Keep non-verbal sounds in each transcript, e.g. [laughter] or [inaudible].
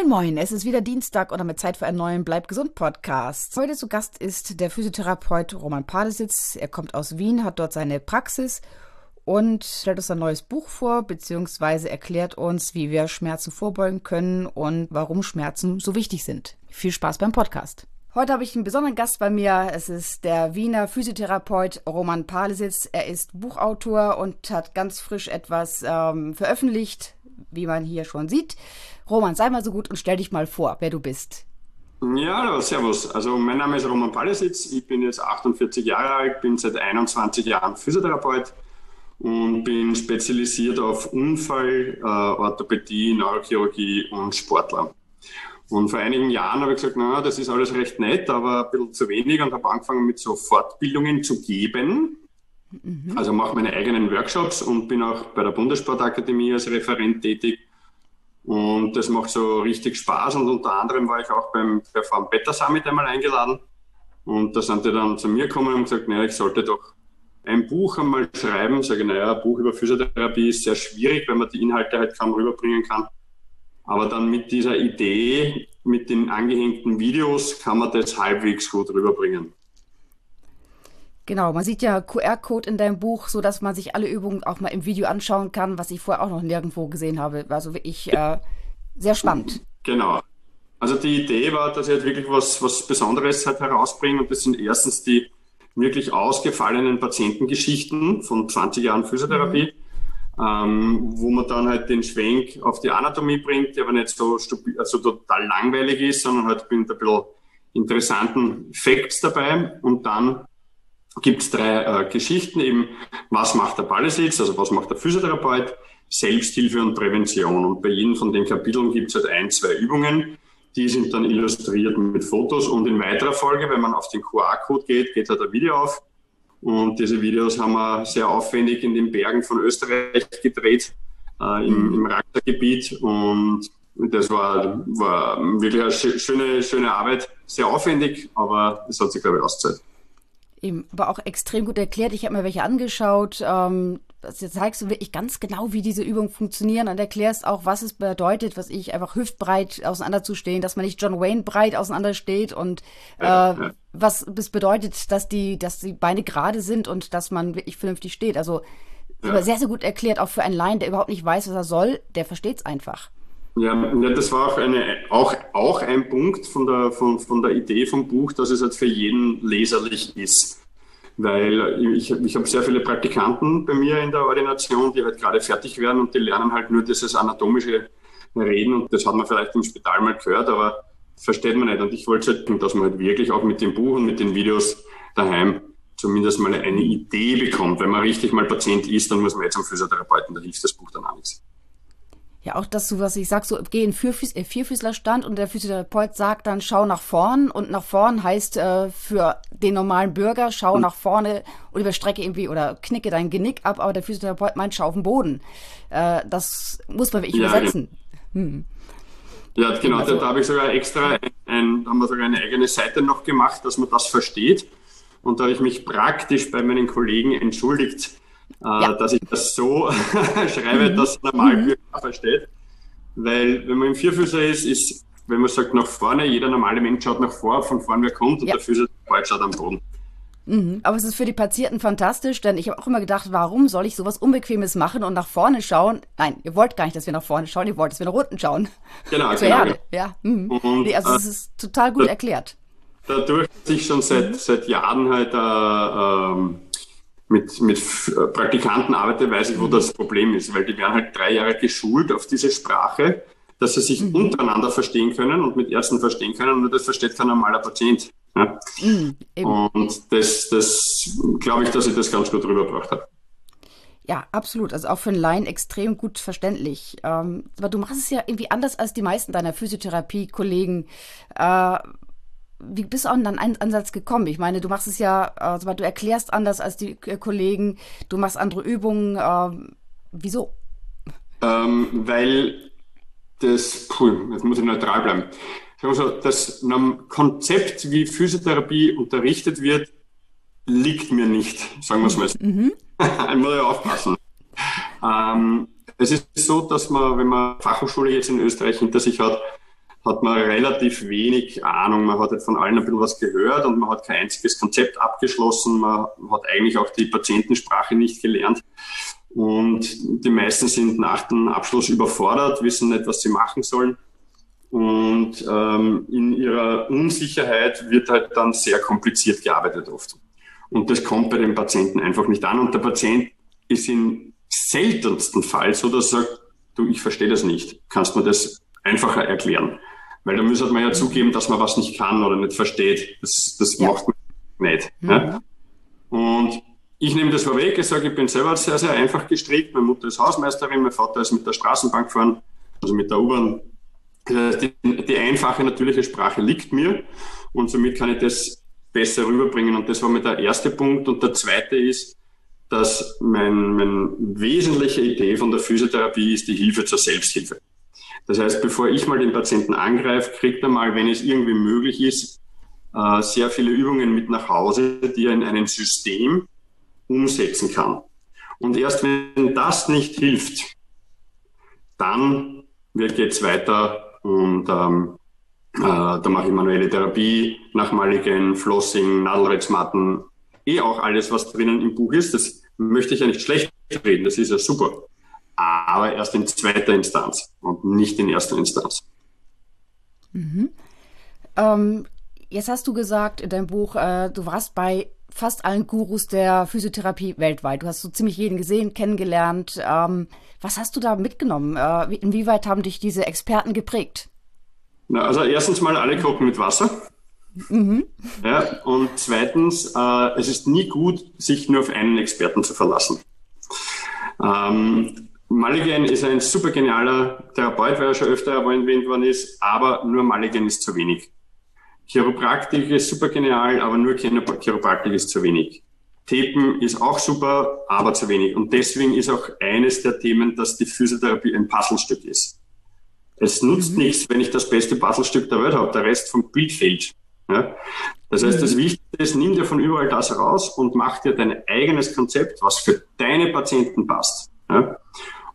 Moin Moin, es ist wieder Dienstag und damit Zeit für einen neuen Bleib gesund Podcast. Heute zu Gast ist der Physiotherapeut Roman Padesitz. Er kommt aus Wien, hat dort seine Praxis und stellt uns ein neues Buch vor, beziehungsweise erklärt uns, wie wir Schmerzen vorbeugen können und warum Schmerzen so wichtig sind. Viel Spaß beim Podcast. Heute habe ich einen besonderen Gast bei mir. Es ist der Wiener Physiotherapeut Roman Palesitz. Er ist Buchautor und hat ganz frisch etwas ähm, veröffentlicht, wie man hier schon sieht. Roman, sei mal so gut und stell dich mal vor, wer du bist. Ja, servus. Also mein Name ist Roman Palesitz, ich bin jetzt 48 Jahre alt, bin seit 21 Jahren Physiotherapeut und bin spezialisiert auf Unfall, äh, Orthopädie, Neurochirurgie und Sportler. Und vor einigen Jahren habe ich gesagt, na, das ist alles recht nett, aber ein bisschen zu wenig und habe angefangen mit so Fortbildungen zu geben. Mhm. Also mache meine eigenen Workshops und bin auch bei der Bundessportakademie als Referent tätig und das macht so richtig Spaß. Und unter anderem war ich auch beim Perform Better Summit einmal eingeladen. Und da sind die dann zu mir gekommen und gesagt, naja, ich sollte doch ein Buch einmal schreiben. Sage, naja, ein Buch über Physiotherapie ist sehr schwierig, weil man die Inhalte halt kaum rüberbringen kann. Aber dann mit dieser Idee, mit den angehängten Videos, kann man das halbwegs gut rüberbringen. Genau, man sieht ja QR-Code in deinem Buch, so dass man sich alle Übungen auch mal im Video anschauen kann, was ich vorher auch noch nirgendwo gesehen habe. Also wirklich äh, sehr spannend. Genau. Also die Idee war, dass ich halt wirklich was, was Besonderes halt herausbringe und das sind erstens die wirklich ausgefallenen Patientengeschichten von 20 Jahren Physiotherapie, mhm. ähm, wo man dann halt den Schwenk auf die Anatomie bringt, der aber nicht so also total langweilig ist, sondern halt mit ein bisschen interessanten Facts dabei und dann gibt es drei äh, Geschichten eben, was macht der Ballesitz, also was macht der Physiotherapeut, Selbsthilfe und Prävention. Und bei jedem von den Kapiteln gibt es halt ein, zwei Übungen, die sind dann illustriert mit Fotos und in weiterer Folge, wenn man auf den QR-Code geht, geht halt ein Video auf. Und diese Videos haben wir sehr aufwendig in den Bergen von Österreich gedreht, äh, im, im Rackgebiet. Und das war, war wirklich eine schöne, schöne Arbeit, sehr aufwendig, aber es hat sich, glaube ich, ausgezahlt. Eben, aber auch extrem gut erklärt. Ich habe mir welche angeschaut. Ähm, das zeigst du wirklich ganz genau, wie diese Übungen funktionieren und erklärst auch, was es bedeutet, was ich einfach hüftbreit auseinanderzustehen, dass man nicht John Wayne breit auseinandersteht und äh, was es bedeutet, dass die, dass die Beine gerade sind und dass man wirklich vernünftig steht. Also ja. sehr, sehr gut erklärt, auch für einen Laien, der überhaupt nicht weiß, was er soll, der versteht es einfach. Ja, das war auch, eine, auch, auch ein Punkt von der, von, von der Idee vom Buch, dass es halt für jeden leserlich ist. Weil ich, ich habe sehr viele Praktikanten bei mir in der Ordination, die halt gerade fertig werden und die lernen halt nur dieses anatomische Reden und das hat man vielleicht im Spital mal gehört, aber versteht man nicht. Und ich wollte halt, dass man halt wirklich auch mit dem Buch und mit den Videos daheim zumindest mal eine Idee bekommt. Wenn man richtig mal Patient ist, dann muss man jetzt am Physiotherapeuten, da hilft das Buch dann auch nichts. Ja, auch das, was ich sag, so geh in Vierfüß, äh, Vierfüßlerstand und der Physiotherapeut sagt dann, schau nach vorn und nach vorn heißt äh, für den normalen Bürger, schau mhm. nach vorne und überstrecke irgendwie oder knicke dein Genick ab, aber der Physiotherapeut meint, schau auf den Boden. Äh, das muss man wirklich ja, übersetzen. Hm. Ja, genau, also, da, da habe ich sogar extra, ein, haben wir sogar eine eigene Seite noch gemacht, dass man das versteht. Und da habe ich mich praktisch bei meinen Kollegen entschuldigt, ja. dass ich das so [laughs] schreibe, mhm. dass normal mhm. versteht. Weil wenn man im Vierfüßer ist, ist, wenn man sagt nach vorne, jeder normale Mensch schaut nach vor, von vorne wer kommt und ja. der Füßer schaut am Boden. Mhm. Aber es ist für die Patienten fantastisch, denn ich habe auch immer gedacht, warum soll ich sowas Unbequemes machen und nach vorne schauen? Nein, ihr wollt gar nicht, dass wir nach vorne schauen, ihr wollt, dass wir nach unten schauen. Genau, Zur genau. Erde. Ja. Mhm. Und, nee, also es äh, ist total gut da, erklärt. Dadurch, dass ich schon seit, mhm. seit Jahren halt äh, ähm, mit, mit äh, Praktikanten arbeite, weiß ich, wo das Problem ist, weil die werden halt drei Jahre geschult auf diese Sprache, dass sie sich mhm. untereinander verstehen können und mit Ersten verstehen können, nur das versteht kein normaler Patient. Ja? Mhm, und das, das glaube ich, dass ich das ganz gut rübergebracht habe. Ja, absolut. Also auch für einen Laien extrem gut verständlich. Ähm, aber du machst es ja irgendwie anders als die meisten deiner Physiotherapie-Kollegen. Äh, wie bist du an deinen Ansatz gekommen? Ich meine, du machst es ja, also du erklärst anders als die äh, Kollegen, du machst andere Übungen. Äh, wieso? Ähm, weil das, puh, jetzt muss ich neutral bleiben. Also das Konzept, wie Physiotherapie unterrichtet wird, liegt mir nicht, sagen wir es mal so. Mhm. [laughs] ich muss ja aufpassen. Ähm, es ist so, dass man, wenn man Fachhochschule jetzt in Österreich hinter sich hat, hat man relativ wenig Ahnung. Man hat halt von allen ein bisschen was gehört und man hat kein einziges Konzept abgeschlossen. Man hat eigentlich auch die Patientensprache nicht gelernt. Und die meisten sind nach dem Abschluss überfordert, wissen nicht, was sie machen sollen. Und ähm, in ihrer Unsicherheit wird halt dann sehr kompliziert gearbeitet oft. Und das kommt bei den Patienten einfach nicht an. Und der Patient ist im seltensten Fall so, dass er sagt, du, ich verstehe das nicht. Kannst du mir das einfacher erklären? Weil da müsste man ja zugeben, dass man was nicht kann oder nicht versteht. Das, das ja. macht man nicht. Mhm. Ja? Und ich nehme das vorweg, ich sage, ich bin selber sehr, sehr einfach gestrickt. Meine Mutter ist Hausmeisterin, mein Vater ist mit der Straßenbank gefahren, also mit der U-Bahn. Die, die einfache, natürliche Sprache liegt mir und somit kann ich das besser rüberbringen. Und das war mir der erste Punkt. Und der zweite ist, dass mein, mein wesentliche Idee von der Physiotherapie ist die Hilfe zur Selbsthilfe. Das heißt, bevor ich mal den Patienten angreife, kriegt er mal, wenn es irgendwie möglich ist, äh, sehr viele Übungen mit nach Hause, die er in einem System umsetzen kann. Und erst wenn das nicht hilft, dann geht es weiter und ähm, äh, da mache ich manuelle Therapie, nach Mulligan, Flossing, Nadelreizmatten, eh auch alles, was drinnen im Buch ist. Das möchte ich ja nicht schlecht reden, das ist ja super aber erst in zweiter Instanz und nicht in erster Instanz. Mhm. Ähm, jetzt hast du gesagt in deinem Buch, äh, du warst bei fast allen Gurus der Physiotherapie weltweit. Du hast so ziemlich jeden gesehen, kennengelernt. Ähm, was hast du da mitgenommen? Äh, inwieweit haben dich diese Experten geprägt? Na, also erstens mal alle kochen mit Wasser. Mhm. Ja, und zweitens, äh, es ist nie gut, sich nur auf einen Experten zu verlassen. Ähm, Mulligan ist ein super genialer Therapeut, weil er schon öfter erwähnt worden ist, aber nur Mulligan ist zu wenig. Chiropraktik ist super genial, aber nur Chiropraktik ist zu wenig. Tapen ist auch super, aber zu wenig. Und deswegen ist auch eines der Themen, dass die Physiotherapie ein Puzzlestück ist. Es nutzt mhm. nichts, wenn ich das beste Puzzlestück der Welt habe. Der Rest vom Bild fehlt. Ja? Das heißt, das mhm. Wichtigste ist, nimm dir von überall das raus und mach dir dein eigenes Konzept, was für deine Patienten passt. Ja?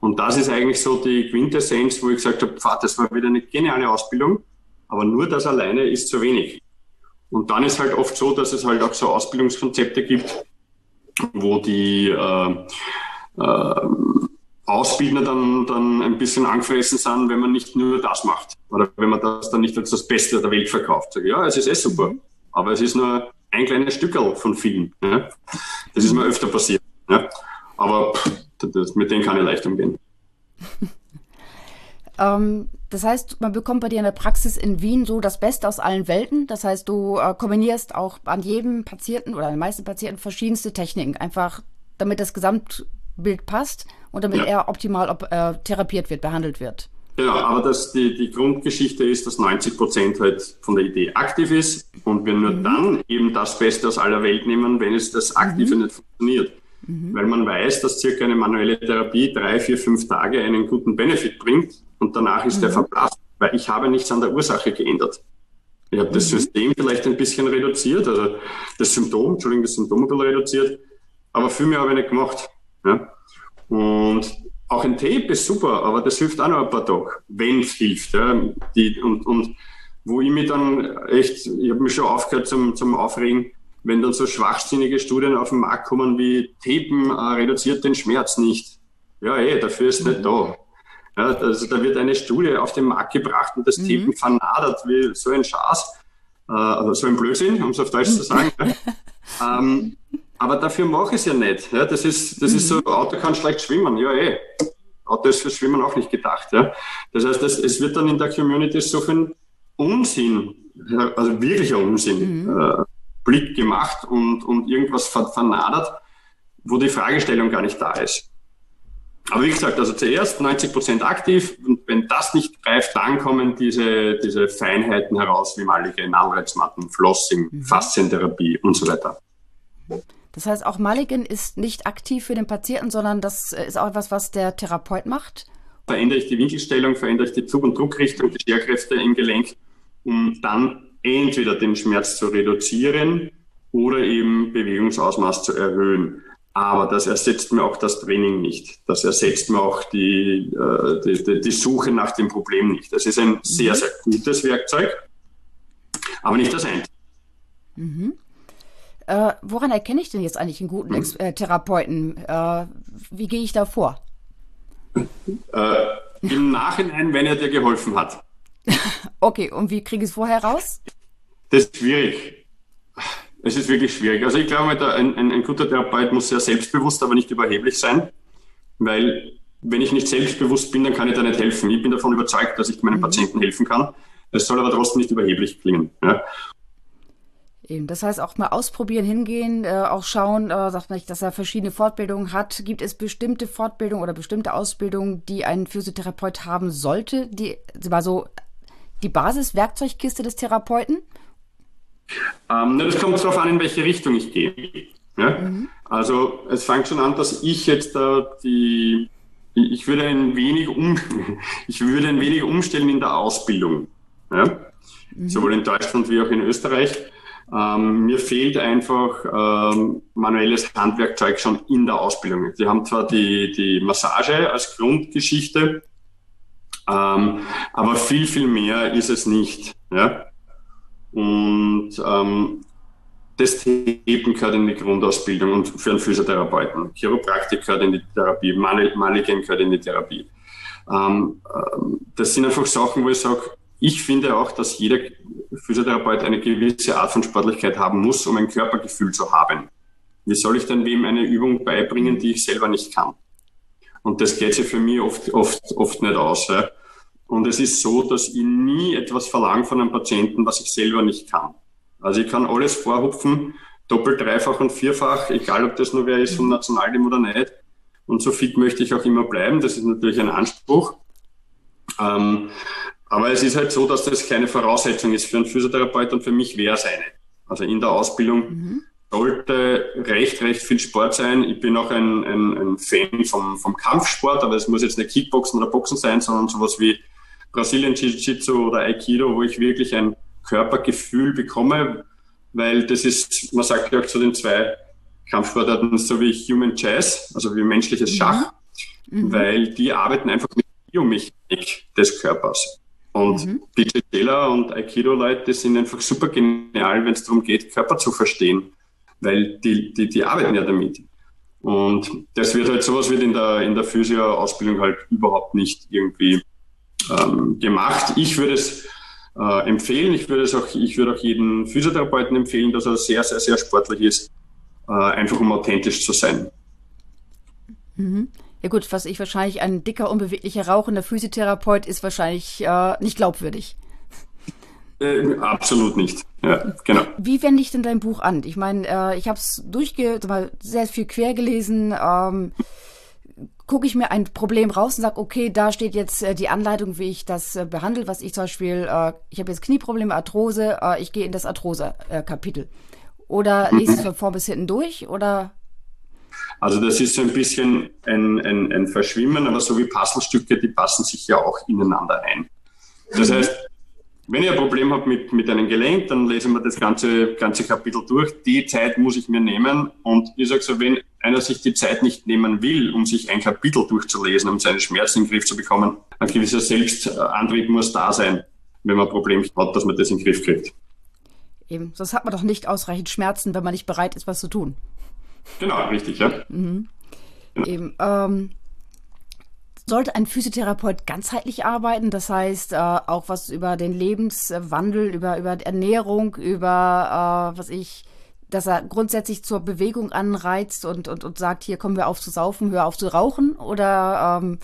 Und das ist eigentlich so die Quintessenz, wo ich gesagt habe, Pfad, das war wieder eine geniale Ausbildung, aber nur das alleine ist zu wenig. Und dann ist halt oft so, dass es halt auch so Ausbildungskonzepte gibt, wo die äh, äh, Ausbildner dann, dann ein bisschen angefressen sind, wenn man nicht nur das macht. Oder wenn man das dann nicht als das Beste der Welt verkauft. Sag, ja, es ist eh super, aber es ist nur ein kleines Stückel von vielen. Ja? Das ist mir öfter passiert. Ja? Aber pff, das, mit denen kann ich leicht umgehen. [laughs] ähm, das heißt, man bekommt bei dir in der Praxis in Wien so das Beste aus allen Welten. Das heißt, du äh, kombinierst auch an jedem Patienten oder an den meisten Patienten verschiedenste Techniken, einfach damit das Gesamtbild passt und damit ja. er optimal ob, äh, therapiert wird, behandelt wird. Genau, aber das, die, die Grundgeschichte ist, dass 90 Prozent halt von der Idee aktiv ist und wir nur mhm. dann eben das Beste aus aller Welt nehmen, wenn es das Aktive mhm. nicht funktioniert. Mhm. Weil man weiß, dass circa eine manuelle Therapie drei, vier, fünf Tage einen guten Benefit bringt und danach ist mhm. der verblasst, weil ich habe nichts an der Ursache geändert. Ich habe das mhm. System vielleicht ein bisschen reduziert, also das Symptom, Entschuldigung, das Symptom ein bisschen reduziert, aber viel mehr habe ich nicht gemacht. Ja? Und auch ein Tape ist super, aber das hilft auch noch ein paar Tage, wenn es hilft. Ja? Die, und, und wo ich mich dann echt, ich habe mich schon aufgehört zum, zum Aufregen, wenn dann so schwachsinnige Studien auf den Markt kommen wie Tapen äh, reduziert den Schmerz nicht. Ja, eh, dafür ist nicht da. Ja, also da wird eine Studie auf den Markt gebracht und das mhm. Tapen vernadert wie so ein Schaß, äh, also so ein Blödsinn, um es auf Deutsch zu sagen. [laughs] ähm, aber dafür mache ich es ja nicht. Ja, das ist, das mhm. ist so, mhm. Auto kann schlecht schwimmen. Ja, eh. Auto ist fürs Schwimmen auch nicht gedacht. Ja. Das heißt, das, es wird dann in der Community so viel Unsinn, also wirklicher Unsinn, mhm. äh, Blick gemacht und, und irgendwas vernadert, wo die Fragestellung gar nicht da ist. Aber wie gesagt, also zuerst 90 Prozent aktiv und wenn das nicht greift, dann kommen diese, diese Feinheiten heraus, wie malige Anreizmatten, Flossing, mhm. Faszientherapie und so weiter. Das heißt, auch Mulligan ist nicht aktiv für den Patienten, sondern das ist auch etwas, was der Therapeut macht? Verändere ich die Winkelstellung, verändere ich die Zug- und Druckrichtung, die Scherkräfte im Gelenk, um dann entweder den Schmerz zu reduzieren oder eben Bewegungsausmaß zu erhöhen. Aber das ersetzt mir auch das Training nicht. Das ersetzt mir auch die, äh, die, die, die Suche nach dem Problem nicht. Das ist ein sehr, mhm. sehr gutes Werkzeug, aber nicht das einzige. Mhm. Äh, woran erkenne ich denn jetzt eigentlich einen guten Ex äh, Therapeuten? Äh, wie gehe ich da vor? Äh, Im Nachhinein, wenn er dir geholfen hat. Okay, und wie kriege ich es vorher raus? Das ist schwierig. Es ist wirklich schwierig. Also ich glaube, ein, ein, ein guter Therapeut muss sehr selbstbewusst, aber nicht überheblich sein, weil wenn ich nicht selbstbewusst bin, dann kann ich da nicht helfen. Ich bin davon überzeugt, dass ich meinen mhm. Patienten helfen kann. Es soll aber trotzdem nicht überheblich klingen. Ja. Eben, das heißt auch mal ausprobieren, hingehen, äh, auch schauen, äh, sagt man nicht, dass er verschiedene Fortbildungen hat. Gibt es bestimmte Fortbildungen oder bestimmte Ausbildungen, die ein Physiotherapeut haben sollte? Die war so die Basiswerkzeugkiste des Therapeuten? Ähm, das kommt darauf an, in welche Richtung ich gehe. Ja? Mhm. Also es fängt schon an, dass ich jetzt äh, die, ich würde ein wenig um, [laughs] ich würde ein wenig umstellen in der Ausbildung. Ja? Mhm. Sowohl in Deutschland wie auch in Österreich. Ähm, mir fehlt einfach ähm, manuelles Handwerkzeug schon in der Ausbildung. Sie haben zwar die, die Massage als Grundgeschichte, ähm, aber viel, viel mehr ist es nicht. Ja? Und ähm, das Heben gehört in die Grundausbildung und für einen Physiotherapeuten. Chiropraktik gehört in die Therapie, Maligen gehört in die Therapie. Ähm, ähm, das sind einfach Sachen, wo ich sage, ich finde auch, dass jeder Physiotherapeut eine gewisse Art von Sportlichkeit haben muss, um ein Körpergefühl zu haben. Wie soll ich denn wem eine Übung beibringen, die ich selber nicht kann? Und das geht sich für mich oft, oft, oft nicht aus. Ja. Und es ist so, dass ich nie etwas verlange von einem Patienten, was ich selber nicht kann. Also ich kann alles vorhupfen, doppelt, dreifach und vierfach, egal ob das nur wer ist vom Nationalteam oder nicht. Und so fit möchte ich auch immer bleiben. Das ist natürlich ein Anspruch. Ähm, aber es ist halt so, dass das keine Voraussetzung ist für einen Physiotherapeut und für mich wäre es eine. Also in der Ausbildung mhm. Sollte recht, recht viel Sport sein. Ich bin auch ein, ein, ein Fan vom, vom Kampfsport, aber es muss jetzt nicht Kickboxen oder Boxen sein, sondern sowas wie Brasilien Jiu-Jitsu oder Aikido, wo ich wirklich ein Körpergefühl bekomme, weil das ist, man sagt ja auch zu den zwei Kampfsportarten so wie Human Jazz, also wie menschliches mhm. Schach, mhm. weil die arbeiten einfach mit Biomechanik des Körpers. Und mhm. DJ Taylor und Aikido-Leute sind einfach super genial, wenn es darum geht, Körper zu verstehen, weil die, die, die arbeiten ja damit. Und das wird halt sowas wird in der, in der Physio-Ausbildung halt überhaupt nicht irgendwie ähm, gemacht. Ich würde es äh, empfehlen, ich würde es auch, ich würde auch jeden Physiotherapeuten empfehlen, dass er sehr, sehr, sehr sportlich ist, äh, einfach um authentisch zu sein. Mhm. Ja gut, was ich wahrscheinlich ein dicker, unbeweglicher rauchender Physiotherapeut ist wahrscheinlich äh, nicht glaubwürdig. Äh, absolut nicht. Ja, genau. Wie wende ich denn dein Buch an? Ich meine, äh, ich habe es durchge, sehr viel quer gelesen. Ähm, Gucke ich mir ein Problem raus und sage, okay, da steht jetzt äh, die Anleitung, wie ich das äh, behandle, was ich zum Beispiel, äh, ich habe jetzt Knieprobleme, Arthrose, äh, ich gehe in das Arthrose-Kapitel. Oder lese ich es von vorn bis hinten durch oder also das ist so ein bisschen ein, ein, ein Verschwimmen, aber so wie Puzzlestücke, die passen sich ja auch ineinander ein. Das heißt, wenn ich ein Problem habe mit, mit einem Gelenk, dann lesen wir das ganze, ganze Kapitel durch. Die Zeit muss ich mir nehmen. Und ich sage so, wenn einer sich die Zeit nicht nehmen will, um sich ein Kapitel durchzulesen, um seine Schmerzen in den Griff zu bekommen, ein gewisser Selbstantrieb muss da sein, wenn man ein Problem hat, dass man das in den Griff kriegt. Eben, sonst hat man doch nicht ausreichend Schmerzen, wenn man nicht bereit ist, was zu tun. Genau, richtig, ja. Mhm. Genau. Eben, ähm, sollte ein Physiotherapeut ganzheitlich arbeiten, das heißt äh, auch was über den Lebenswandel, über, über Ernährung, über äh, was ich, dass er grundsätzlich zur Bewegung anreizt und, und, und sagt, hier kommen wir auf zu saufen, hör auf zu rauchen oder ähm,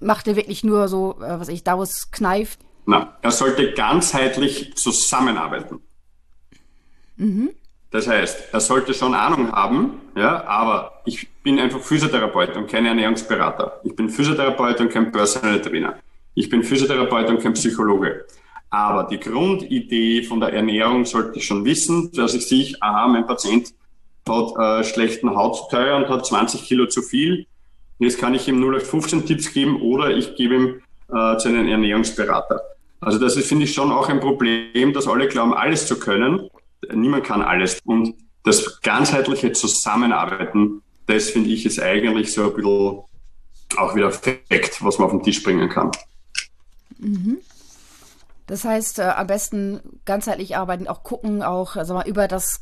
macht er wirklich nur so, äh, was ich, Davos kneift? Na, er sollte ganzheitlich zusammenarbeiten. Mhm. Das heißt, er sollte schon Ahnung haben, ja, aber ich bin einfach Physiotherapeut und kein Ernährungsberater. Ich bin Physiotherapeut und kein Personal Trainer. Ich bin Physiotherapeut und kein Psychologe. Aber die Grundidee von der Ernährung sollte ich schon wissen, dass ich sehe, aha, mein Patient hat äh, schlechten Hautteuer und hat 20 Kilo zu viel. Jetzt kann ich ihm 0815 Tipps geben oder ich gebe ihm äh, zu einem Ernährungsberater. Also das ist, finde ich, schon auch ein Problem, dass alle glauben, alles zu können niemand kann alles. Und das ganzheitliche Zusammenarbeiten, das finde ich ist eigentlich so ein bisschen auch wieder Fakt, was man auf den Tisch bringen kann. Mhm. Das heißt, äh, am besten ganzheitlich arbeiten, auch gucken, auch also mal über das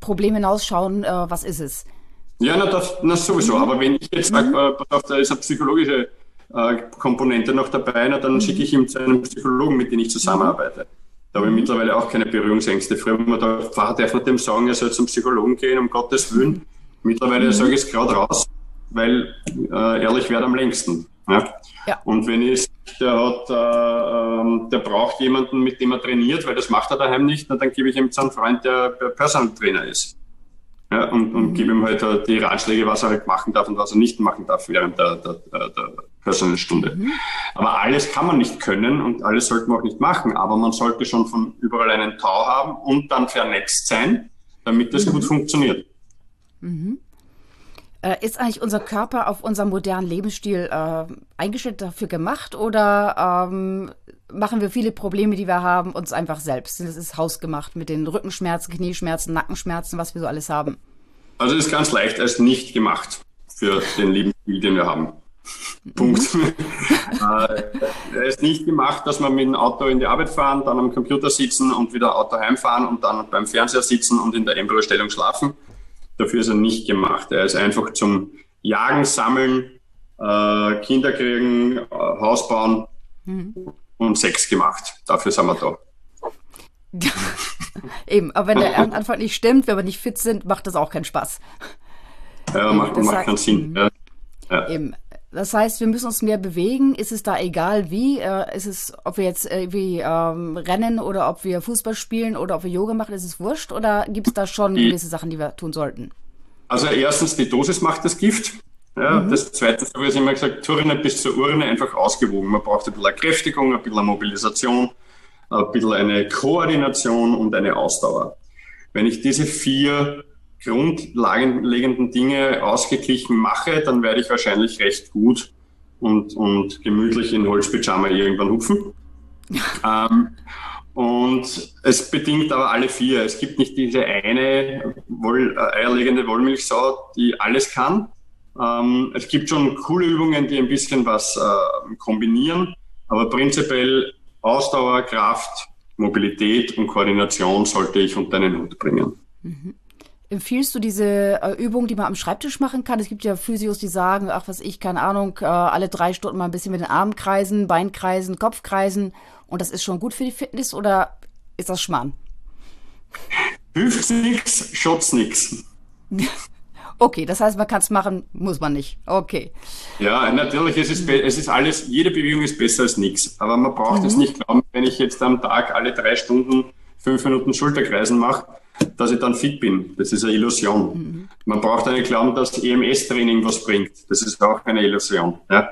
Problem hinausschauen, äh, was ist es. Ja, na, das, na sowieso. Mhm. Aber wenn ich jetzt sage, mhm. äh, da ist eine psychologische äh, Komponente noch dabei, na, dann mhm. schicke ich ihm zu einem Psychologen, mit dem ich zusammenarbeite. Da habe ich mhm. mittlerweile auch keine Berührungsängste. Früher haben wir da, Pfarrer darf man dem sagen, er soll zum Psychologen gehen, um Gottes Willen. Mittlerweile mhm. sage ich es gerade raus, weil äh, ehrlich wird am längsten. Ja? ja. Und wenn ich, der hat, äh, ähm, der braucht jemanden, mit dem er trainiert, weil das macht er daheim nicht, dann gebe ich ihm zu einem Freund, der Personal Trainer ist. Ja, und, und mhm. gebe ihm halt äh, die Ratschläge, was er halt machen darf und was er nicht machen darf während der, der, der, der Personal Stunde. Mhm. Aber alles kann man nicht können und alles sollte man auch nicht machen. Aber man sollte schon von überall einen Tau haben und dann vernetzt sein, damit das mhm. gut funktioniert. Mhm. Äh, ist eigentlich unser Körper auf unseren modernen Lebensstil äh, eingestellt dafür gemacht oder ähm, machen wir viele Probleme, die wir haben, uns einfach selbst? Das ist hausgemacht mit den Rückenschmerzen, Knieschmerzen, Nackenschmerzen, was wir so alles haben. Also ist ganz leicht als nicht gemacht für den Lebensstil, den wir haben. Punkt. Mhm. [laughs] äh, er ist nicht gemacht, dass wir mit dem Auto in die Arbeit fahren, dann am Computer sitzen und wieder Auto heimfahren und dann beim Fernseher sitzen und in der Embryostellung schlafen Dafür ist er nicht gemacht. Er ist einfach zum Jagen, Sammeln, äh, Kinder kriegen, äh, Haus bauen mhm. und Sex gemacht. Dafür sind wir da. [laughs] Eben, aber wenn der Anfang nicht stimmt, wenn wir nicht fit sind, macht das auch keinen Spaß. Ja, macht, macht keinen Sinn. Mhm. Ja. Ja. Eben. Das heißt, wir müssen uns mehr bewegen. Ist es da egal wie? Äh, ist es, ob wir jetzt irgendwie ähm, rennen oder ob wir Fußball spielen oder ob wir Yoga machen, ist es wurscht? Oder gibt es da schon die, gewisse Sachen, die wir tun sollten? Also erstens, die Dosis macht das Gift. Ja, mhm. Das zweite, so wie ich immer gesagt, Turne bis zur Urne einfach ausgewogen. Man braucht ein bisschen Kräftigung, ein bisschen Mobilisation, ein bisschen eine Koordination und eine Ausdauer. Wenn ich diese vier grundlegenden Dinge ausgeglichen mache, dann werde ich wahrscheinlich recht gut und, und gemütlich in Holzpyjama irgendwann hupfen. [laughs] ähm, und es bedingt aber alle vier. Es gibt nicht diese eine Woll, äh, eierlegende Wollmilchsau, die alles kann. Ähm, es gibt schon coole Übungen, die ein bisschen was äh, kombinieren, aber prinzipiell Ausdauer, Kraft, Mobilität und Koordination sollte ich unter einen Hut bringen. Mhm. Empfiehlst du diese äh, Übung, die man am Schreibtisch machen kann? Es gibt ja Physios, die sagen, ach was ich, keine Ahnung, äh, alle drei Stunden mal ein bisschen mit den Armen kreisen, Bein kreisen, Kopf kreisen und das ist schon gut für die Fitness oder ist das Schmarrn? Hilft nichts, schaut's nichts. [laughs] Okay, das heißt, man kann es machen, muss man nicht. Okay. Ja, natürlich, es ist, es ist alles, jede Bewegung ist besser als nichts. Aber man braucht mhm. es nicht glauben, wenn ich jetzt am Tag alle drei Stunden fünf Minuten Schulterkreisen mache, dass ich dann fit bin. Das ist eine Illusion. Mhm. Man braucht einen glauben, dass EMS-Training was bringt. Das ist auch eine Illusion. Ja?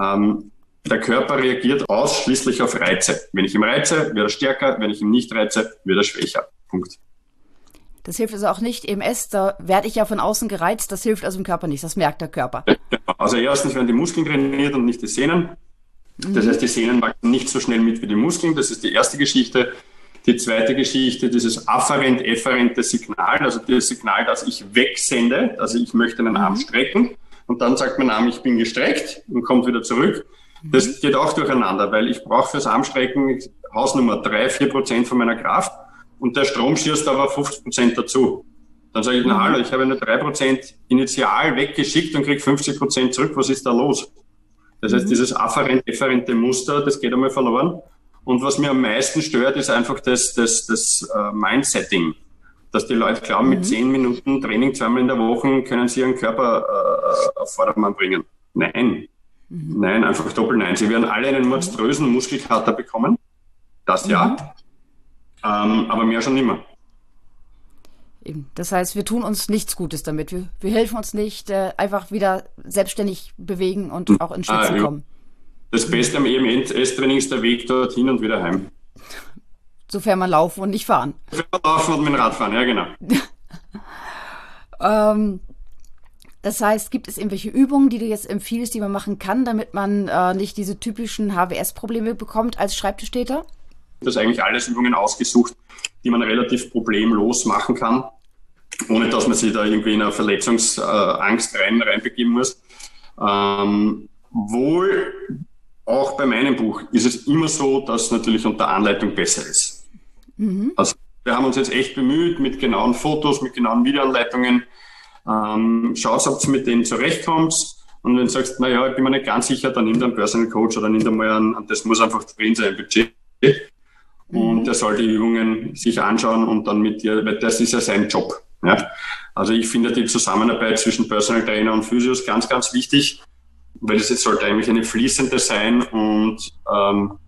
Ähm, der Körper reagiert ausschließlich auf Reize. Wenn ich ihm reize, wird er stärker. Wenn ich ihm nicht reize, wird er schwächer. Punkt. Das hilft also auch nicht. EMS, da werde ich ja von außen gereizt. Das hilft also im Körper nicht. Das merkt der Körper. [laughs] Also erstens werden die Muskeln trainiert und nicht die Sehnen. Das mhm. heißt, die Sehnen wachsen nicht so schnell mit wie die Muskeln. Das ist die erste Geschichte. Die zweite Geschichte, dieses afferent-efferente Signal, also das Signal, das ich wegsende, also ich möchte einen Arm mhm. strecken und dann sagt mein Arm, ich bin gestreckt und kommt wieder zurück. Das mhm. geht auch durcheinander, weil ich brauche fürs Armstrecken Hausnummer drei, vier Prozent von meiner Kraft und der Strom schießt aber 50 Prozent dazu. Dann sage ich, na mhm. hallo, ich habe eine drei Prozent initial weggeschickt und kriege 50 Prozent zurück. Was ist da los? Das heißt, dieses afferent-efferente Muster, das geht einmal verloren. Und was mir am meisten stört, ist einfach das, das, das uh, Mindsetting. Dass die Leute glauben, mhm. mit zehn Minuten Training zweimal in der Woche können sie ihren Körper uh, auf Vordermann bringen. Nein. Mhm. Nein, einfach doppelt nein. Sie werden alle einen monströsen Muskelkater bekommen. Das ja. Mhm. Ähm, aber mehr schon nimmer. Eben. Das heißt, wir tun uns nichts Gutes damit. Wir, wir helfen uns nicht, äh, einfach wieder selbstständig bewegen und hm. auch in Schwitzen ah, kommen. Das Beste am EMS-Training ist der Weg dorthin und wieder heim. Sofern man laufen und nicht fahren. Sofern man laufen und mit dem Rad fahren, ja genau. [laughs] ähm, das heißt, gibt es irgendwelche Übungen, die du jetzt empfiehlst, die man machen kann, damit man äh, nicht diese typischen HWS-Probleme bekommt als Schreibtischtäter? Das eigentlich alles Übungen ausgesucht, die man relativ problemlos machen kann. ohne dass man sich da irgendwie in eine Verletzungsangst rein, reinbegeben muss. Ähm, wohl auch bei meinem Buch ist es immer so, dass natürlich unter Anleitung besser ist. Mhm. Also wir haben uns jetzt echt bemüht mit genauen Fotos, mit genauen Videoanleitungen. Ähm, schaut, ob du mit denen zurechtkommst. Und wenn du sagst, naja, ich bin mir nicht ganz sicher, dann nimm einen Personal Coach oder nimm mal einen, das muss einfach drin sein, Budget. Und mhm. der soll die Übungen sich anschauen und dann mit dir, weil das ist ja sein Job. Ja? Also ich finde die Zusammenarbeit zwischen Personal Trainer und Physios ganz, ganz wichtig, weil es sollte eigentlich eine fließende sein und ähm,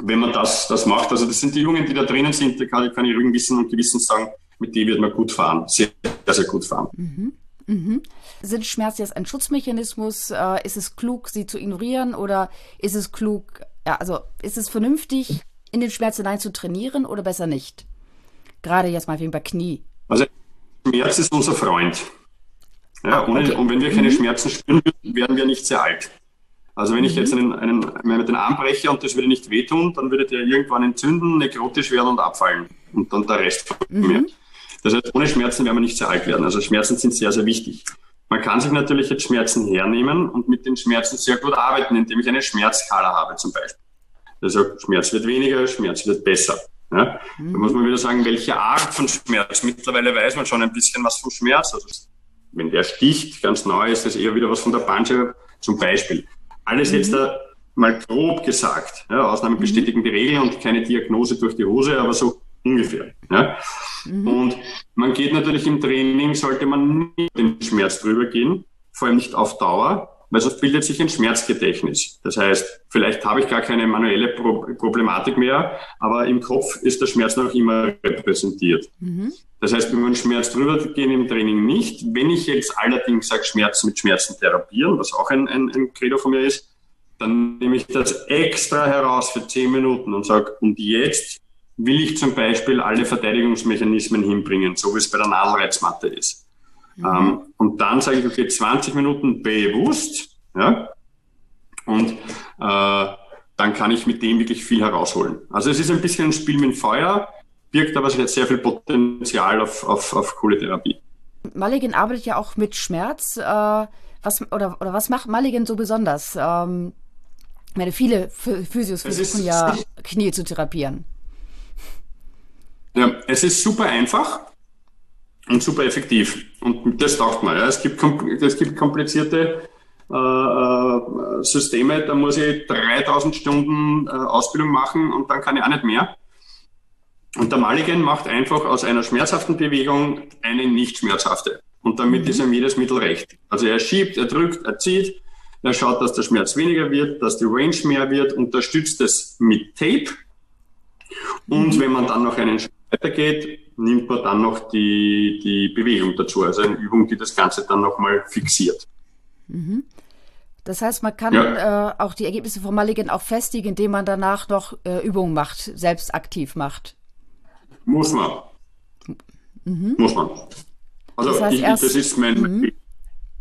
wenn man das, das macht, also das sind die Übungen, die da drinnen sind, da kann, kann ich ruhig Wissen und Gewissen sagen, mit denen wird man gut fahren, sehr, sehr gut fahren. Mhm. Mhm. Sind Schmerzen jetzt ein Schutzmechanismus? Äh, ist es klug, sie zu ignorieren oder ist es klug, ja, also ist es vernünftig, in den Schmerz hinein zu trainieren oder besser nicht? Gerade jetzt mal wegen bei Knie. Also Schmerz ist unser Freund. Ja, ohne, okay. Und wenn wir keine mhm. Schmerzen spüren, werden wir nicht sehr alt. Also wenn ich mhm. jetzt einen, einen, mit den Arm breche und das würde nicht wehtun, dann würde der irgendwann entzünden, nekrotisch werden und abfallen. Und dann der Rest von mhm. mir. Das heißt, ohne Schmerzen werden wir nicht sehr alt werden. Also Schmerzen sind sehr, sehr wichtig. Man kann sich natürlich jetzt Schmerzen hernehmen und mit den Schmerzen sehr gut arbeiten, indem ich eine Schmerzskala habe zum Beispiel. Also Schmerz wird weniger, Schmerz wird besser. Ja? Mhm. Da muss man wieder sagen, welche Art von Schmerz. Mittlerweile weiß man schon ein bisschen was vom Schmerz. Also wenn der sticht, ganz neu, ist das eher wieder was von der Bandscheibe zum Beispiel. Alles mhm. jetzt da mal grob gesagt. Ja, Ausnahmen mhm. bestätigen die Regel und keine Diagnose durch die Hose, aber so ungefähr. Ja? Mhm. Und man geht natürlich im Training, sollte man nicht den Schmerz drüber gehen, vor allem nicht auf Dauer, weil sonst bildet sich ein Schmerzgedächtnis. Das heißt, vielleicht habe ich gar keine manuelle Pro Problematik mehr, aber im Kopf ist der Schmerz noch immer repräsentiert. Mhm. Das heißt, wir wollen Schmerz drüber gehen im Training nicht. Wenn ich jetzt allerdings sage, Schmerz mit Schmerzen therapieren, was auch ein, ein, ein Credo von mir ist, dann nehme ich das extra heraus für zehn Minuten und sage, und jetzt will ich zum Beispiel alle Verteidigungsmechanismen hinbringen, so wie es bei der Nadelreizmatte ist. Mhm. Ähm, und dann sage ich, okay, 20 Minuten bewusst, ja, und äh, dann kann ich mit dem wirklich viel herausholen. Also es ist ein bisschen ein Spiel mit Feuer, birgt aber sehr viel Potenzial auf, auf, auf coole Therapie. Mulligan arbeitet ja auch mit Schmerz. Äh, was, oder, oder was macht Mulligan so besonders? Ähm, ich meine, viele Physios versuchen ja, Knie zu therapieren. Ja, es ist super einfach und super effektiv. Und das taugt man. Ja. Es, gibt, es gibt komplizierte äh, äh Systeme, da muss ich 3000 Stunden äh, Ausbildung machen und dann kann ich auch nicht mehr. Und der Mulligan macht einfach aus einer schmerzhaften Bewegung eine nicht schmerzhafte. Und damit mhm. ist ihm jedes Mittel recht. Also er schiebt, er drückt, er zieht, er schaut, dass der Schmerz weniger wird, dass die Range mehr wird, unterstützt es mit Tape. Und mhm. wenn man dann noch einen Schritt weitergeht, nimmt man dann noch die, die Bewegung dazu. Also eine Übung, die das Ganze dann nochmal fixiert. Mhm. Das heißt, man kann ja. äh, auch die Ergebnisse von Mulligan auch festigen, indem man danach noch äh, Übungen macht, selbst aktiv macht. Muss man. Mhm. Muss man. Also das, heißt ich, das ist mein mhm.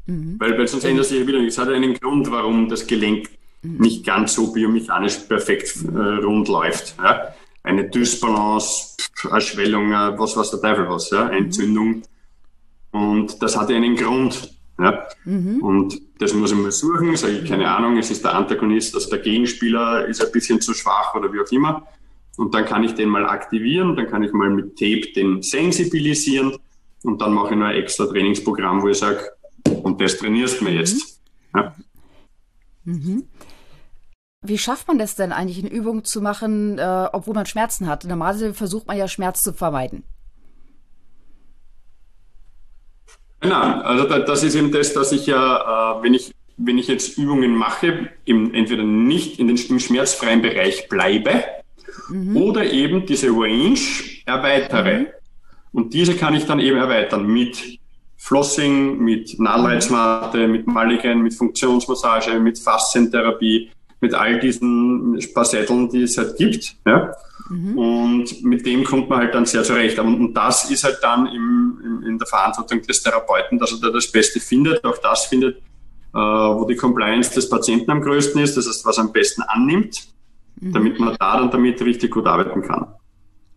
mhm. Weil, weil sonst ändert sich wieder. Es hat einen Grund, warum das Gelenk mhm. nicht ganz so biomechanisch perfekt äh, rund läuft. Ja? Eine Dysbalance, Erschwellung, äh, was was der Teufel was, ja? Entzündung. Und das hat einen Grund. Ja? Mhm. Und das muss ich mal suchen, sage ich, keine Ahnung, es ist der Antagonist, also der Gegenspieler ist ein bisschen zu schwach oder wie auch immer. Und dann kann ich den mal aktivieren, dann kann ich mal mit Tape den sensibilisieren und dann mache ich noch ein extra Trainingsprogramm, wo ich sage, und das trainierst du mir jetzt. Ja. Mhm. Wie schafft man das denn eigentlich, eine Übung zu machen, äh, obwohl man Schmerzen hat? Normalerweise versucht man ja Schmerz zu vermeiden. Genau, also das ist eben das, dass ich ja, äh, wenn ich wenn ich jetzt Übungen mache, im, entweder nicht in den, im schmerzfreien Bereich bleibe, mhm. oder eben diese Range erweitere. Mhm. Und diese kann ich dann eben erweitern mit Flossing, mit Nadelreizmatte, mit Mulligan, mit Funktionsmassage, mit Faszientherapie, mit all diesen Spassetteln, die es halt gibt. Ja? Mhm. Und mit dem kommt man halt dann sehr zurecht. Und, und das ist halt dann im, im, in der Verantwortung des Therapeuten, dass er da das Beste findet. Auch das findet, äh, wo die Compliance des Patienten am größten ist, das heißt, was er am besten annimmt mhm. damit man da dann damit richtig gut arbeiten kann.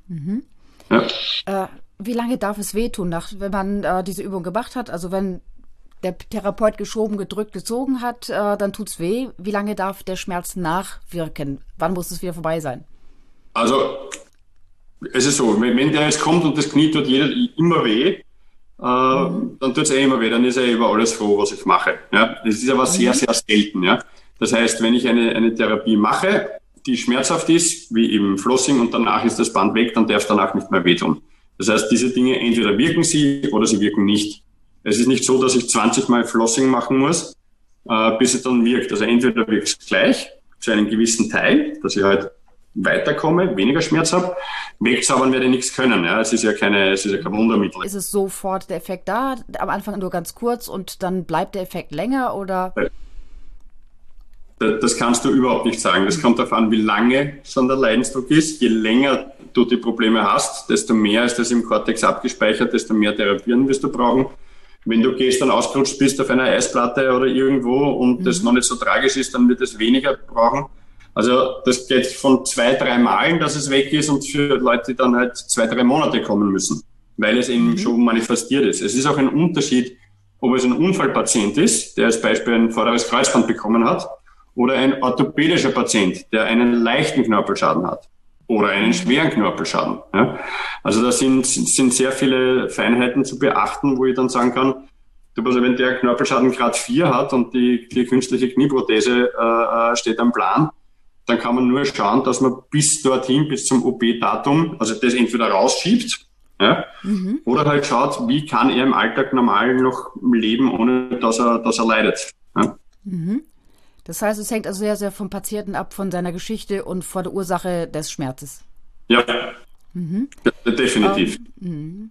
Mhm. Ja. Äh, wie lange darf es wehtun, nach, wenn man äh, diese Übung gemacht hat? Also wenn der Therapeut geschoben, gedrückt, gezogen hat, äh, dann es weh. Wie lange darf der Schmerz nachwirken? Wann muss es wieder vorbei sein? Also es ist so, wenn, wenn der jetzt kommt und das Knie tut jeder immer weh, äh, mhm. dann tut es eh immer weh, dann ist er über alles froh, was ich mache. Ja? Das ist aber sehr, mhm. sehr selten. Ja? Das heißt, wenn ich eine, eine Therapie mache, die schmerzhaft ist, wie eben Flossing und danach ist das Band weg, dann darf danach nicht mehr wehtun. Das heißt, diese Dinge entweder wirken sie oder sie wirken nicht. Es ist nicht so, dass ich 20 Mal Flossing machen muss, äh, bis es dann wirkt. Also entweder wirkt es gleich zu einem gewissen Teil, dass ich halt weiterkomme, weniger Schmerz habe. Wegzaubern werde ich nichts können. Ja. Es ist ja keine, es ist ja kein Wundermittel. Ist es sofort der Effekt da? Am Anfang nur ganz kurz und dann bleibt der Effekt länger oder? Das kannst du überhaupt nicht sagen. Das kommt darauf an, wie lange schon der Leidensdruck ist. Je länger du die Probleme hast, desto mehr ist das im Cortex abgespeichert, desto mehr Therapieren wirst du brauchen. Wenn du gestern ausgerutscht bist auf einer Eisplatte oder irgendwo und mhm. das noch nicht so tragisch ist, dann wird es weniger brauchen. Also das geht von zwei, drei Malen, dass es weg ist und für Leute, dann halt zwei, drei Monate kommen müssen, weil es eben mhm. schon manifestiert ist. Es ist auch ein Unterschied, ob es ein Unfallpatient ist, der als Beispiel ein vorderes Kreuzband bekommen hat, oder ein orthopädischer Patient, der einen leichten Knorpelschaden hat oder einen schweren Knorpelschaden. Ja. Also da sind, sind sehr viele Feinheiten zu beachten, wo ich dann sagen kann, also wenn der Knorpelschaden Grad 4 hat und die, die künstliche Knieprothese äh, äh, steht am Plan, dann kann man nur schauen, dass man bis dorthin, bis zum OP-Datum, also das entweder rausschiebt, ja, mhm. oder halt schaut, wie kann er im Alltag normal noch leben, ohne dass er, dass er leidet. Ja. Mhm. Das heißt, es hängt also sehr, sehr vom Patienten ab, von seiner Geschichte und von der Ursache des Schmerzes. Ja, mhm. definitiv. Ähm,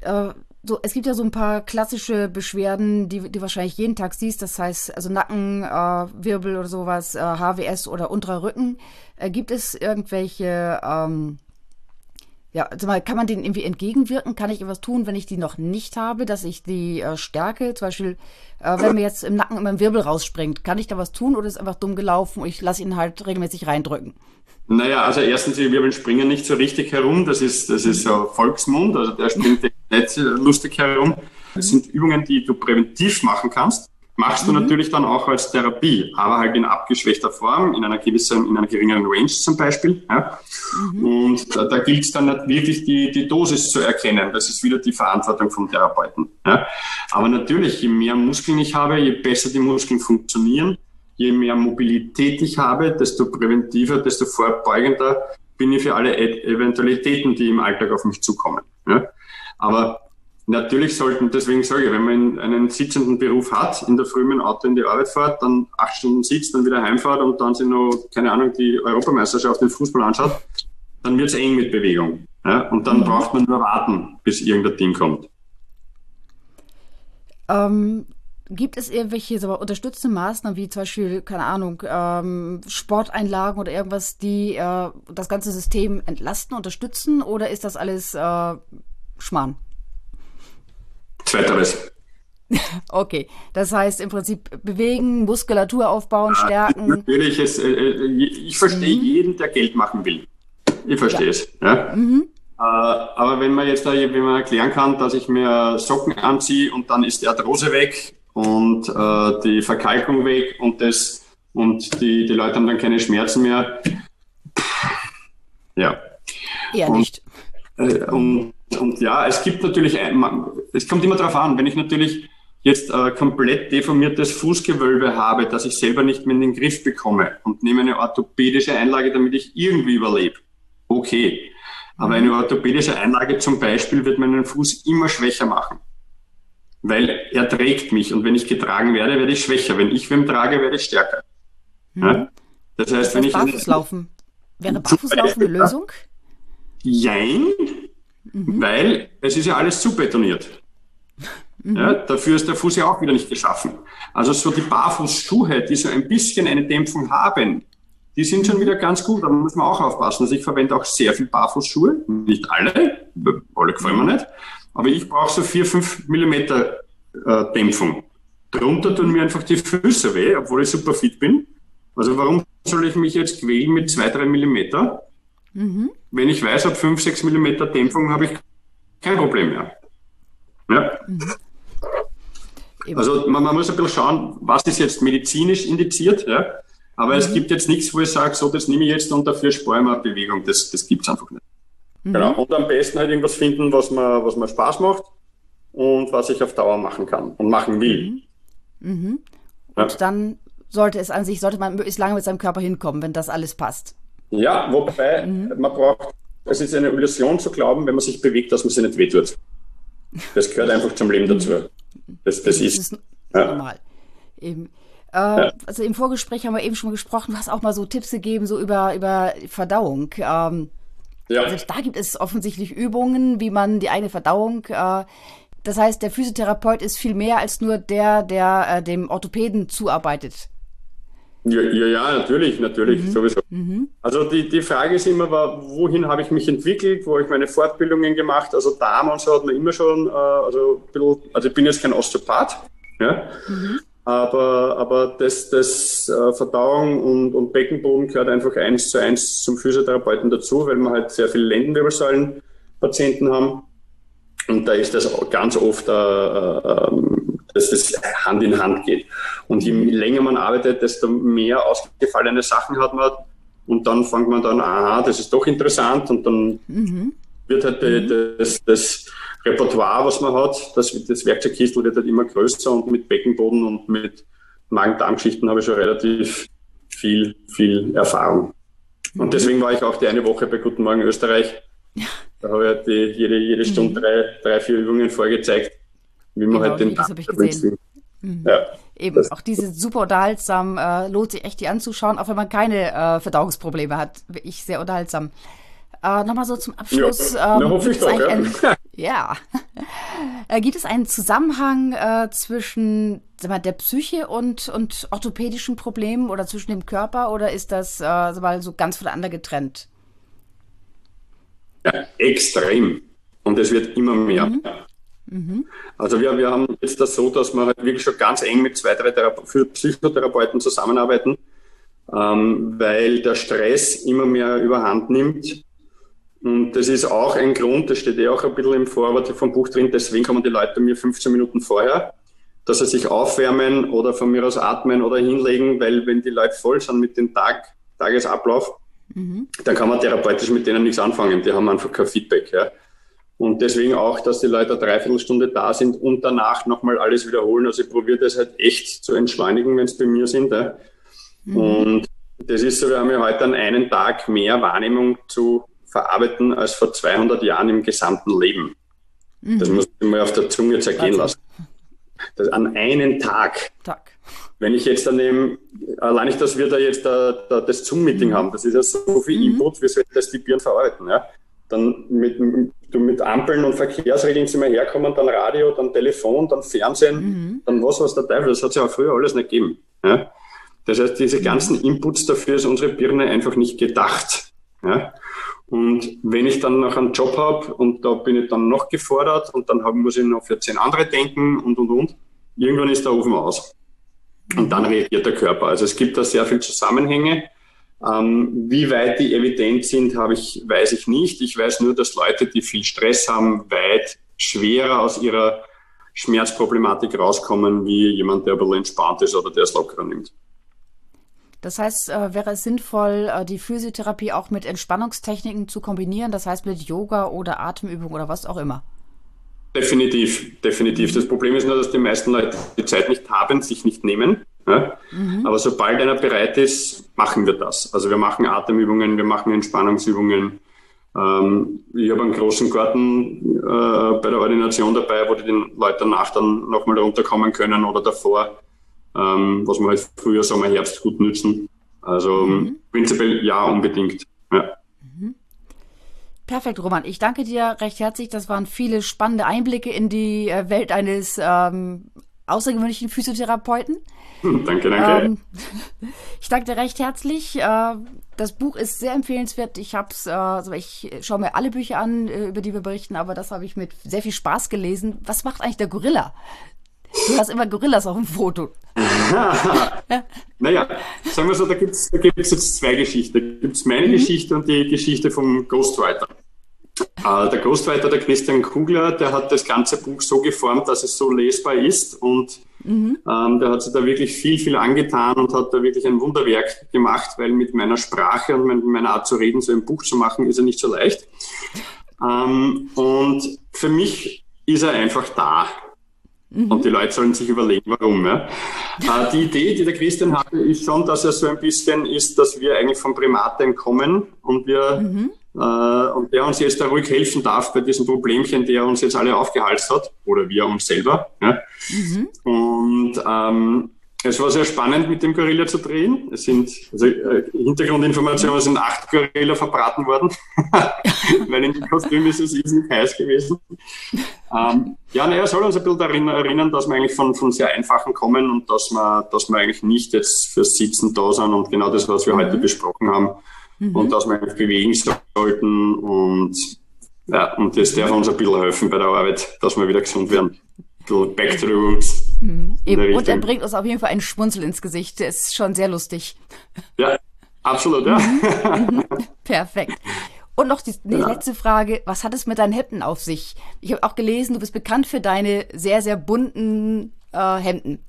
äh, so, es gibt ja so ein paar klassische Beschwerden, die du wahrscheinlich jeden Tag siehst. Das heißt, also Nacken, äh, Wirbel oder sowas, äh, HWS oder unterer Rücken. Äh, gibt es irgendwelche ähm, ja, also mal, kann man denen irgendwie entgegenwirken? Kann ich etwas tun, wenn ich die noch nicht habe, dass ich die äh, stärke? Zum Beispiel, äh, wenn mir jetzt im Nacken immer ein Wirbel rausspringt, kann ich da was tun oder ist einfach dumm gelaufen und ich lasse ihn halt regelmäßig reindrücken? Naja, also erstens, die Wirbel springen nicht so richtig herum. Das ist, das ist so Volksmund, also der springt [laughs] nicht lustig herum. Das sind Übungen, die du präventiv machen kannst machst du mhm. natürlich dann auch als Therapie, aber halt in abgeschwächter Form, in einer gewissen, in einer geringeren Range zum Beispiel. Ja. Mhm. Und da, da gilt es dann wirklich die, die Dosis zu erkennen. Das ist wieder die Verantwortung vom Therapeuten. Ja. Aber natürlich, je mehr Muskeln ich habe, je besser die Muskeln funktionieren, je mehr Mobilität ich habe, desto präventiver, desto vorbeugender bin ich für alle Eventualitäten, die im Alltag auf mich zukommen. Ja. Aber Natürlich sollten, deswegen sage ich, wenn man einen sitzenden Beruf hat, in der Früh mit dem Auto in die Arbeit fährt, dann acht Stunden sitzt, dann wieder heimfährt und dann sich noch, keine Ahnung, die Europameisterschaft den Fußball anschaut, dann wird es eng mit Bewegung. Ja? Und dann mhm. braucht man nur warten, bis irgendein Ding kommt. Ähm, gibt es irgendwelche so, unterstützende Maßnahmen, wie zum Beispiel, keine Ahnung, ähm, Sporteinlagen oder irgendwas, die äh, das ganze System entlasten, unterstützen oder ist das alles äh, Schmarrn? Zweiteres. [laughs] Okay, das heißt im Prinzip bewegen, Muskulatur aufbauen, ja, stärken. Natürlich, es, äh, äh ich verstehe mhm. jeden, der Geld machen will. Ich verstehe ja. es. Ja? Mhm. Äh, aber wenn man jetzt da, wenn man erklären kann, dass ich mir Socken anziehe und dann ist die Arthrose weg und äh, die Verkalkung weg und das und die, die Leute haben dann keine Schmerzen mehr. Ja. Eher und, nicht. Äh, und und ja, es gibt natürlich, ein, es kommt immer darauf an, wenn ich natürlich jetzt äh, komplett deformiertes Fußgewölbe habe, das ich selber nicht mehr in den Griff bekomme und nehme eine orthopädische Einlage, damit ich irgendwie überlebe. Okay. Aber eine orthopädische Einlage zum Beispiel wird meinen Fuß immer schwächer machen. Weil er trägt mich und wenn ich getragen werde, werde ich schwächer. Wenn ich wem trage, werde ich stärker. Hm. Ja? Das heißt, das heißt wenn ich. Barfußlaufen. Wäre Barfußlaufen eine Lösung? Jein, mhm. weil es ist ja alles zubetoniert. Mhm. Ja, dafür ist der Fuß ja auch wieder nicht geschaffen. Also so die Barfußschuhe, die so ein bisschen eine Dämpfung haben, die sind schon wieder ganz gut, da muss man auch aufpassen. Also ich verwende auch sehr viel Barfußschuhe, nicht alle, alle gefallen mir nicht, aber ich brauche so 4, 5 Millimeter äh, Dämpfung. Drunter tun mir einfach die Füße weh, obwohl ich super fit bin. Also warum soll ich mich jetzt quälen mit 2, 3 Millimeter? Mhm. Wenn ich weiß, ab 5, 6 mm Dämpfung habe ich kein Problem mehr. Ja. Mhm. Also man, man, muss ein bisschen schauen, was ist jetzt medizinisch indiziert, ja. Aber mhm. es gibt jetzt nichts, wo ich sage, so, das nehme ich jetzt und dafür spare ich mir Bewegung. Das, das gibt es einfach nicht. Mhm. Genau. Und am besten halt irgendwas finden, was mir, was mir Spaß macht und was ich auf Dauer machen kann und machen will. Mhm. mhm. Und ja. dann sollte es an sich, sollte man möglichst lange mit seinem Körper hinkommen, wenn das alles passt. Ja, wobei mhm. man braucht, es ist eine Illusion zu glauben, wenn man sich bewegt, dass man sich nicht wehtut. Das gehört einfach zum Leben dazu. Das, das, das ist, ist ja. normal. Eben. Äh, ja. Also im Vorgespräch haben wir eben schon mal gesprochen, du hast auch mal so Tipps gegeben, so über, über Verdauung. Ähm, ja. Also da gibt es offensichtlich Übungen, wie man die eigene Verdauung. Äh, das heißt, der Physiotherapeut ist viel mehr als nur der, der äh, dem Orthopäden zuarbeitet. Ja, ja, ja, natürlich, natürlich, mhm. sowieso. Mhm. Also die, die Frage ist immer, wohin habe ich mich entwickelt, wo habe ich meine Fortbildungen gemacht? Also und so hat man immer schon, äh, also, bisschen, also ich bin jetzt kein Osteopath, ja, mhm. aber, aber das, das äh, Verdauung und, und Beckenboden gehört einfach eins zu eins zum Physiotherapeuten dazu, weil wir halt sehr viele Lendenwirbelsäulen-Patienten haben. Und da ist das ganz oft äh, äh, ähm, dass das Hand in Hand geht. Und je länger man arbeitet, desto mehr ausgefallene Sachen hat man. Und dann fängt man dann, aha, das ist doch interessant. Und dann mhm. wird halt mhm. das, das, Repertoire, was man hat, das, das Werkzeugkistel wird halt immer größer und mit Beckenboden und mit Magen-Darm-Geschichten habe ich schon relativ viel, viel Erfahrung. Und deswegen war ich auch die eine Woche bei Guten Morgen Österreich. Da habe ich halt die, jede, jede Stunde mhm. drei, drei, vier Übungen vorgezeigt wie man genau, halt den das habe ich gesehen. Mhm. Ja, Eben, auch diese super unterhaltsam, äh, lohnt sich echt die anzuschauen, auch wenn man keine äh, Verdauungsprobleme hat. Wirklich sehr unterhaltsam. Äh, Nochmal so zum Abschluss. Ja, ähm, hoffe ich doch, ja. [laughs] [laughs] äh, gibt es einen Zusammenhang äh, zwischen sag mal, der Psyche und, und orthopädischen Problemen oder zwischen dem Körper oder ist das äh, sag mal, so ganz voneinander getrennt? Ja, extrem. Und es wird immer mehr. Mhm. Mhm. Also wir, wir haben jetzt das so, dass wir halt wirklich schon ganz eng mit zwei, drei Thera Psychotherapeuten zusammenarbeiten, ähm, weil der Stress immer mehr überhand nimmt. Und das ist auch ein Grund, das steht ja auch ein bisschen im Vorwort vom Buch drin, deswegen kommen die Leute mir 15 Minuten vorher, dass sie sich aufwärmen oder von mir aus atmen oder hinlegen, weil wenn die Leute voll sind mit dem Tag, Tagesablauf, mhm. dann kann man therapeutisch mit denen nichts anfangen. Die haben einfach kein Feedback. Ja. Und deswegen auch, dass die Leute eine Dreiviertelstunde da sind und danach nochmal alles wiederholen. Also ich probiere das halt echt zu entschleunigen, wenn es bei mir sind. Ja. Mhm. Und das ist so, wir haben ja heute an einem Tag mehr Wahrnehmung zu verarbeiten als vor 200 Jahren im gesamten Leben. Mhm. Das muss ich mal auf der Zunge zergehen lassen. Das an einen Tag. Tag. Wenn ich jetzt daneben, allein nicht, dass wir da jetzt da, da das Zoom-Meeting mhm. haben, das ist ja so viel mhm. Input, wir sollten das die Birnen verarbeiten. Ja dann mit, du mit Ampeln und Verkehrsregeln sind wir herkommen, dann Radio, dann Telefon, dann Fernsehen, mhm. dann was, was der Teufel. Das hat es ja auch früher alles nicht gegeben. Ja? Das heißt, diese ganzen Inputs dafür ist unsere Birne einfach nicht gedacht. Ja? Und wenn ich dann noch einen Job habe und da bin ich dann noch gefordert und dann muss ich noch für zehn andere denken und und und, irgendwann ist der Ofen aus. Und dann reagiert der Körper. Also es gibt da sehr viele Zusammenhänge ähm, wie weit die evident sind, habe ich, weiß ich nicht. Ich weiß nur, dass Leute, die viel Stress haben, weit schwerer aus ihrer Schmerzproblematik rauskommen, wie jemand, der ein bisschen entspannt ist oder der es lockerer nimmt. Das heißt, äh, wäre es sinnvoll, äh, die Physiotherapie auch mit Entspannungstechniken zu kombinieren, das heißt mit Yoga oder Atemübung oder was auch immer? Definitiv, definitiv. Das Problem ist nur, dass die meisten Leute die Zeit nicht haben, sich nicht nehmen. Ja? Mhm. Aber sobald einer bereit ist, machen wir das. Also wir machen Atemübungen, wir machen Entspannungsübungen. Ähm, ich habe einen großen Garten äh, bei der Ordination dabei, wo die den Leute danach dann nochmal runterkommen können oder davor, ähm, was wir halt früher Sommer, Herbst gut nützen. Also mhm. prinzipiell ja, unbedingt. Ja. Mhm. Perfekt, Roman. Ich danke dir recht herzlich. Das waren viele spannende Einblicke in die äh, Welt eines ähm, außergewöhnlichen Physiotherapeuten. Hm, danke, danke. Ähm, [laughs] ich danke dir recht herzlich. Äh, das Buch ist sehr empfehlenswert. Ich hab's, äh, also ich schaue mir alle Bücher an, äh, über die wir berichten, aber das habe ich mit sehr viel Spaß gelesen. Was macht eigentlich der Gorilla? Du hast immer Gorillas auf dem Foto. [laughs] naja, sagen wir so, da gibt es da gibt's jetzt zwei Geschichten. Da gibt es meine mhm. Geschichte und die Geschichte vom Ghostwriter. Äh, der Ghostwriter, der Christian Kugler, der hat das ganze Buch so geformt, dass es so lesbar ist und mhm. ähm, der hat sich da wirklich viel, viel angetan und hat da wirklich ein Wunderwerk gemacht, weil mit meiner Sprache und mit meiner Art zu reden so ein Buch zu machen, ist er nicht so leicht. Ähm, und für mich ist er einfach da. Mhm. Und die Leute sollen sich überlegen, warum. Ja. Äh, die Idee, die der Christian hatte, ist schon, dass er so ein bisschen ist, dass wir eigentlich vom Primaten kommen und wir mhm. Äh, und der uns jetzt da ruhig helfen darf bei diesem Problemchen, der uns jetzt alle aufgehalst hat, oder wir uns selber. Ja. Mhm. Und ähm, es war sehr spannend, mit dem Gorilla zu drehen. Es sind, also äh, Hintergrundinformationen sind acht Gorilla verbraten worden, [laughs] weil in den Kostümen ist es riesig heiß gewesen. Ähm, ja, naja, soll uns ein bisschen daran erinnern, dass wir eigentlich von, von sehr einfachen kommen und dass wir, dass wir eigentlich nicht jetzt fürs Sitzen da sind und genau das, was wir mhm. heute besprochen haben. Mhm. Und dass wir eigentlich bewegen sollten und ja, und das darf uns ein bisschen helfen bei der Arbeit, dass wir wieder gesund werden. Back to the roots. Mhm. Und er bringt uns auf jeden Fall einen Schmunzel ins Gesicht. Der ist schon sehr lustig. Ja, absolut, ja. Mhm. Perfekt. Und noch die, die ja. letzte Frage, was hat es mit deinen Hemden auf sich? Ich habe auch gelesen, du bist bekannt für deine sehr, sehr bunten äh, Hemden.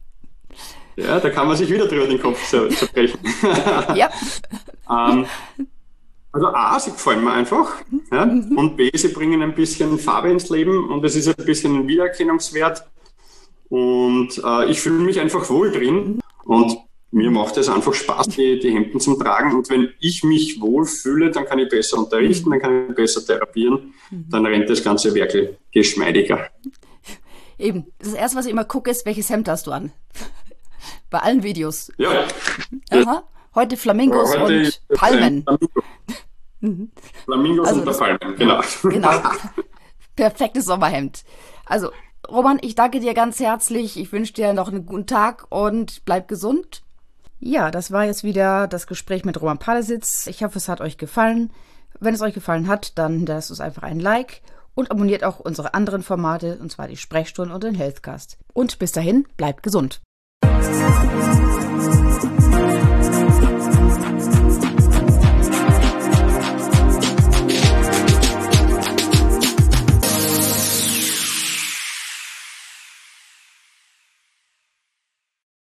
Ja, da kann man sich wieder drüber den Kopf zerbrechen. ja. [laughs] ähm, also A, sie gefallen mir einfach. Ja? Mhm. Und B, sie bringen ein bisschen Farbe ins Leben und es ist ein bisschen ein Wiedererkennungswert. Und äh, ich fühle mich einfach wohl drin. Und mir macht es einfach Spaß, die, die Hemden zum Tragen. Und wenn ich mich wohlfühle, dann kann ich besser unterrichten, dann kann ich besser therapieren. Dann rennt das Ganze wirklich geschmeidiger. Eben. Das erste, was ich immer gucke, ist, welches Hemd hast du an? Bei allen Videos. Ja. Aha. Heute Flamingos heute und Palmen. Flamingos, [laughs] Flamingos also und Palmen, genau. Genau. [laughs] Perfektes Sommerhemd. Also, Roman, ich danke dir ganz herzlich. Ich wünsche dir noch einen guten Tag und bleib gesund. Ja, das war jetzt wieder das Gespräch mit Roman Palesitz. Ich hoffe, es hat euch gefallen. Wenn es euch gefallen hat, dann lasst uns einfach ein Like und abonniert auch unsere anderen Formate, und zwar die Sprechstunde und den Healthcast. Und bis dahin, bleibt gesund. Thank you.